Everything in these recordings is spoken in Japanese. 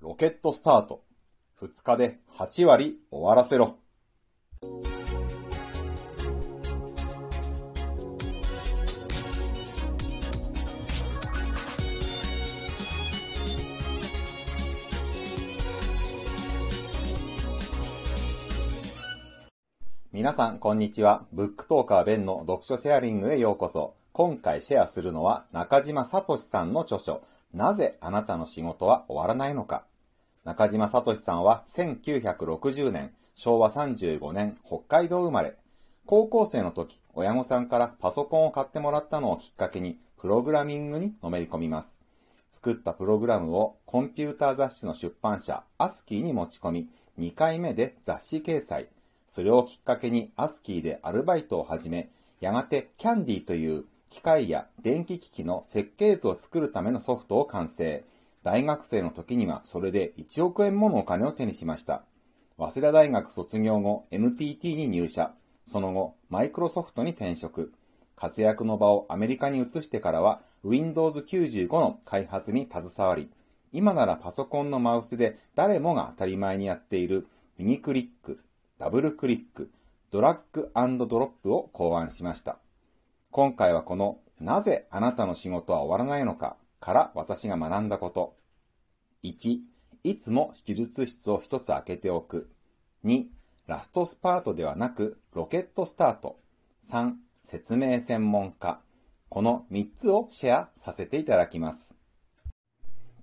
ロケットスタート。2日で8割終わらせろ。皆さん、こんにちは。ブックトーカーベンの読書シェアリングへようこそ。今回シェアするのは中島聡さんの著書、なぜあなたの仕事は終わらないのか。中島聡さんは1960年、昭和35年、北海道生まれ。高校生の時、親御さんからパソコンを買ってもらったのをきっかけに、プログラミングにのめり込みます。作ったプログラムをコンピューター雑誌の出版社、アスキーに持ち込み、2回目で雑誌掲載。それをきっかけにアスキーでアルバイトを始め、やがてキャンディという機械や電気機器の設計図を作るためのソフトを完成。大学生の時にはそれで1億円ものお金を手にしました。早稲田大学卒業後 NTT に入社。その後、マイクロソフトに転職。活躍の場をアメリカに移してからは Windows 95の開発に携わり、今ならパソコンのマウスで誰もが当たり前にやっている右クリック、ダブルクリック、ドラッグドロップを考案しました。今回はこのなぜあなたの仕事は終わらないのかから私が学んだこと。1、いつも手術室を一つ開けておく。2、ラストスパートではなくロケットスタート。3、説明専門家。この3つをシェアさせていただきます。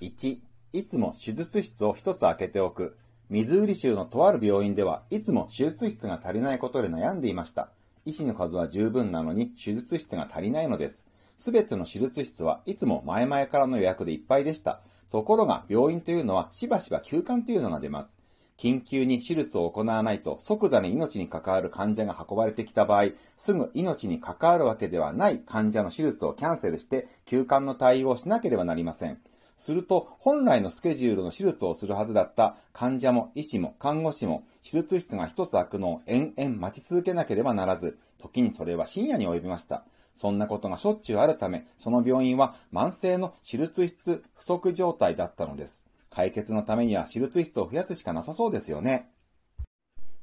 1、いつも手術室を一つ開けておく。ミズーリ州のとある病院ではいつも手術室が足りないことで悩んでいました。医師の数は十分なのに手術室が足りないのです。すべての手術室はいつも前々からの予約でいっぱいでした。ところが病院というのはしばしば休館というのが出ます。緊急に手術を行わないと即座に命に関わる患者が運ばれてきた場合、すぐ命に関わるわけではない患者の手術をキャンセルして休館の対応をしなければなりません。すると、本来のスケジュールの手術をするはずだった患者も医師も看護師も手術室が一つ開くのを延々待ち続けなければならず、時にそれは深夜に及びました。そんなことがしょっちゅうあるため、その病院は慢性の手術室不足状態だったのです。解決のためには手術室を増やすしかなさそうですよね。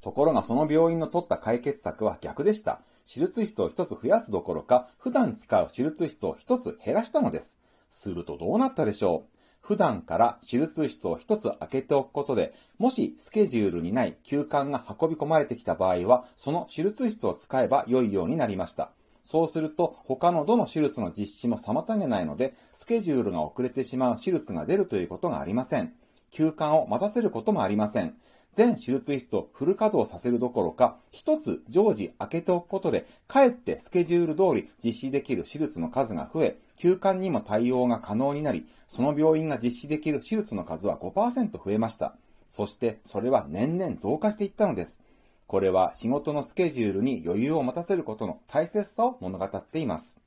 ところがその病院の取った解決策は逆でした。手術室を一つ増やすどころか、普段使う手術室を一つ減らしたのです。するとどうなったでしょう普段から手術室を一つ開けておくことで、もしスケジュールにない休館が運び込まれてきた場合は、その手術室を使えば良いようになりました。そうすると、他のどの手術の実施も妨げないので、スケジュールが遅れてしまう手術が出るということがありません。休館を待たせることもありません。全手術室をフル稼働させるどころか、一つ常時開けておくことで、かえってスケジュール通り実施できる手術の数が増え、休館にも対応が可能になり、その病院が実施できる手術の数は5%増えました。そしてそれは年々増加していったのです。これは仕事のスケジュールに余裕を持たせることの大切さを物語っています。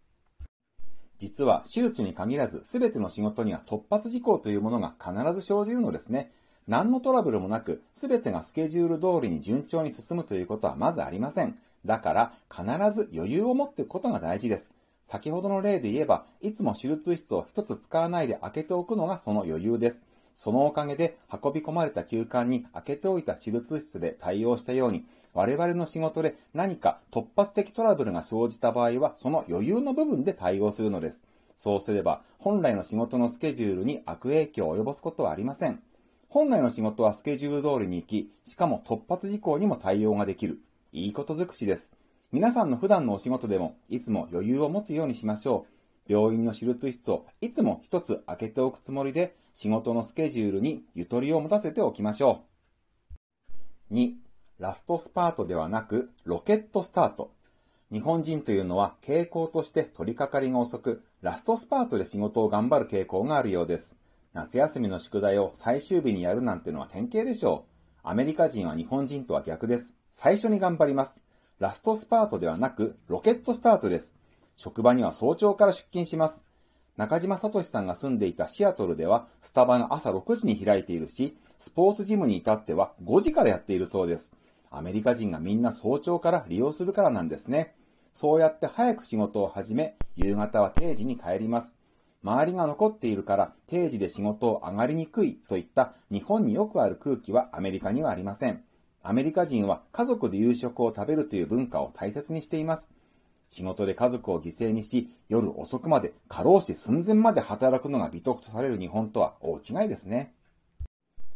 実は手術に限らず全ての仕事には突発事項というものが必ず生じるのですね。何のトラブルもなく全てがスケジュール通りに順調に進むということはまずありません。だから必ず余裕を持っていくことが大事です。先ほどの例で言えば、いつも手術室を一つ使わないで開けておくのがその余裕です。そのおかげで運び込まれた休館に開けておいた手術室で対応したように、我々の仕事で何か突発的トラブルが生じた場合は、その余裕の部分で対応するのです。そうすれば、本来の仕事のスケジュールに悪影響を及ぼすことはありません。本来の仕事はスケジュール通りに行き、しかも突発事項にも対応ができる。いいこと尽くしです。皆さんの普段のお仕事でも、いつも余裕を持つようにしましょう。病院の手術室をいつも一つ開けておくつもりで、仕事のスケジュールにゆとりを持たせておきましょう。2、ラストスパートではなく、ロケットスタート。日本人というのは傾向として取り掛かりが遅く、ラストスパートで仕事を頑張る傾向があるようです。夏休みの宿題を最終日にやるなんてのは典型でしょう。アメリカ人は日本人とは逆です。最初に頑張ります。ラストスパートではなく、ロケットスタートです。職場には早朝から出勤します。中島聡さんが住んでいたシアトルでは、スタバが朝6時に開いているし、スポーツジムに至っては5時からやっているそうです。アメリカ人がみんな早朝から利用するからなんですね。そうやって早く仕事を始め、夕方は定時に帰ります。周りが残っているから定時で仕事を上がりにくいといった日本によくある空気はアメリカにはありません。アメリカ人は家族で夕食を食べるという文化を大切にしています。仕事で家族を犠牲にし、夜遅くまで過労死寸前まで働くのが美徳とされる日本とは大違いですね。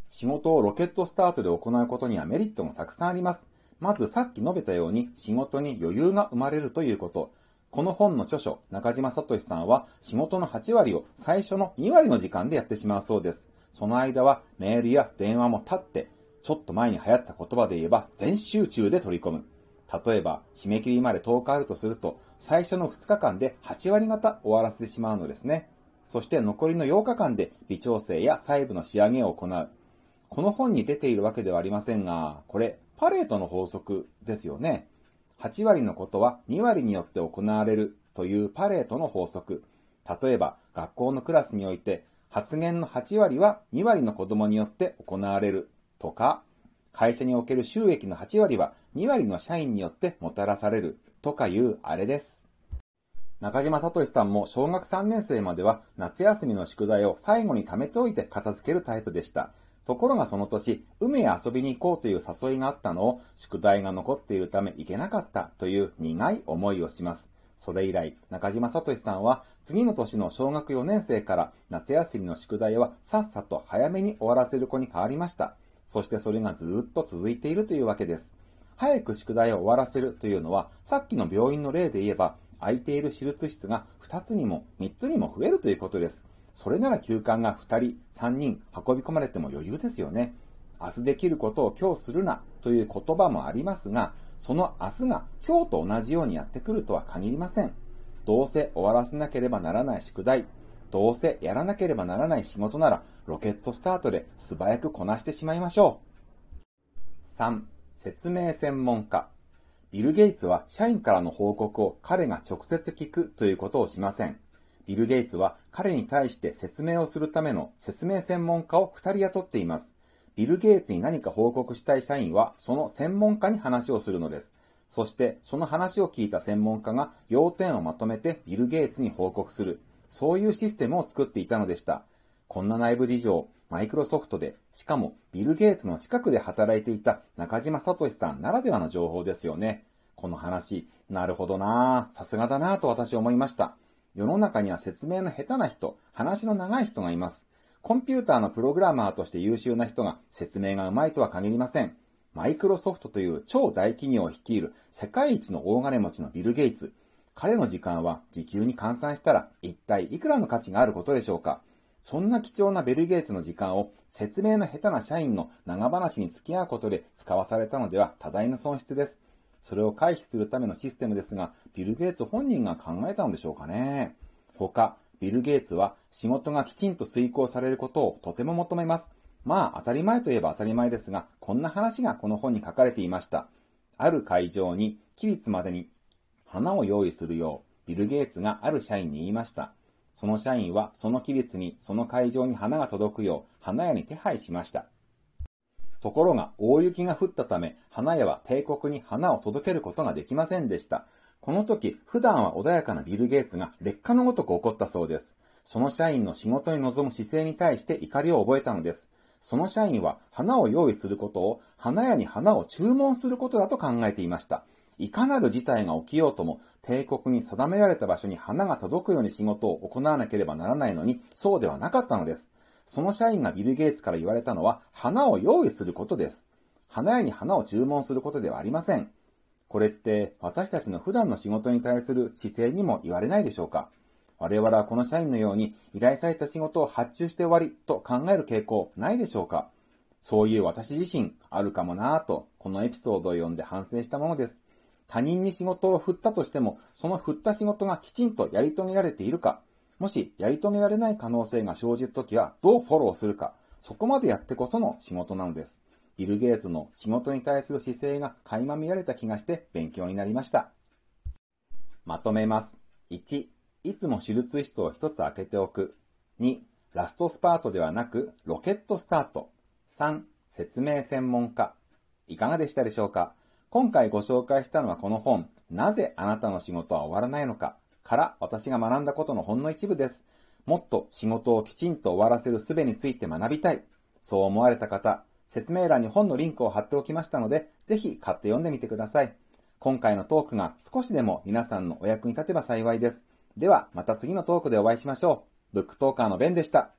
仕事をロケットスタートで行うことにはメリットもたくさんあります。まずさっき述べたように仕事に余裕が生まれるということ。この本の著書、中島聡さんは仕事の8割を最初の2割の時間でやってしまうそうです。その間はメールや電話も立って、ちょっと前に流行った言葉で言えば全集中で取り込む。例えば、締め切りまで10日あるとすると、最初の2日間で8割方終わらせてしまうのですね。そして残りの8日間で微調整や細部の仕上げを行う。この本に出ているわけではありませんが、これ、パレートの法則ですよね。8割のことは2割によって行われるというパレートの法則。例えば、学校のクラスにおいて、発言の8割は2割の子供によって行われるとか、会社における収益の8割は2割の社員によってもたらされるとかいうあれです。中島聡さんも小学3年生までは夏休みの宿題を最後に貯めておいて片付けるタイプでした。ところがその年、海へ遊びに行こうという誘いがあったのを、宿題が残っているため行けなかったという苦い思いをします。それ以来、中島聡さんは、次の年の小学4年生から夏休みの宿題はさっさと早めに終わらせる子に変わりました。そしてそれがずっと続いているというわけです。早く宿題を終わらせるというのは、さっきの病院の例で言えば、空いている手術室が2つにも3つにも増えるということです。それなら休館が2人、3人運び込まれても余裕ですよね。明日できることを今日するなという言葉もありますが、その明日が今日と同じようにやってくるとは限りません。どうせ終わらせなければならない宿題、どうせやらなければならない仕事なら、ロケットスタートで素早くこなしてしまいましょう。3、説明専門家。ビル・ゲイツは社員からの報告を彼が直接聞くということをしません。ビル・ゲイツは彼に対して説明をするための説明専門家を2人雇っています。ビル・ゲイツに何か報告したい社員はその専門家に話をするのです。そしてその話を聞いた専門家が要点をまとめてビル・ゲイツに報告する。そういうシステムを作っていたのでした。こんな内部事情、マイクロソフトで、しかもビル・ゲイツの近くで働いていた中島聡さんならではの情報ですよね。この話、なるほどなぁ、さすがだなぁと私思いました。世の中には説明の下手な人、話の長い人がいます。コンピューターのプログラマーとして優秀な人が説明が上手いとは限りません。マイクロソフトという超大企業を率いる世界一の大金持ちのビル・ゲイツ。彼の時間は時給に換算したら一体いくらの価値があることでしょうか？そんな貴重なベル・ゲイツの時間を説明の下手な社員の長話に付き合うことで使わされたのでは多大な損失です。それを回避するためのシステムですが、ビル・ゲイツ本人が考えたのでしょうかね？他、ビル・ゲイツは仕事がきちんと遂行されることをとても求めます。まあ当たり前といえば当たり前ですが、こんな話がこの本に書かれていました。ある会場に、期日までに花を用意するよう、ビル・ゲイツがある社員に言いました。その社員はその期日にその会場に花が届くよう花屋に手配しました。ところが大雪が降ったため、花屋は帝国に花を届けることができませんでした。この時、普段は穏やかなビル・ゲイツが劣化のごとく怒ったそうです。その社員の仕事に臨む姿勢に対して怒りを覚えたのです。その社員は花を用意することを花屋に花を注文することだと考えていました。いかなる事態が起きようとも、帝国に定められた場所に花が届くように仕事を行わなければならないのに、そうではなかったのです。その社員がビル・ゲイツから言われたのは、花を用意することです。花屋に花を注文することではありません。これって私たちの普段の仕事に対する姿勢にも言われないでしょうか我々はこの社員のように依頼された仕事を発注して終わりと考える傾向ないでしょうかそういう私自身あるかもなぁとこのエピソードを読んで反省したものです。他人に仕事を振ったとしてもその振った仕事がきちんとやり遂げられているかもしやり遂げられない可能性が生じるときはどうフォローするか、そこまでやってこその仕事なのです。ビル・ゲイツの仕事に対する姿勢が垣間見られた気がして勉強になりました。まとめます。1、いつも手術室を一つ開けておく。2、ラストスパートではなくロケットスタート。3、説明専門家。いかがでしたでしょうか？今回ご紹介したのはこの本、なぜあなたの仕事は終わらないのかから私が学んだことのほんの一部です。もっと仕事をきちんと終わらせる術について学びたい。そう思われた方、説明欄に本のリンクを貼っておきましたので、ぜひ買って読んでみてください。今回のトークが少しでも皆さんのお役に立てば幸いです。では、また次のトークでお会いしましょう。ブックトーカーのベンでした。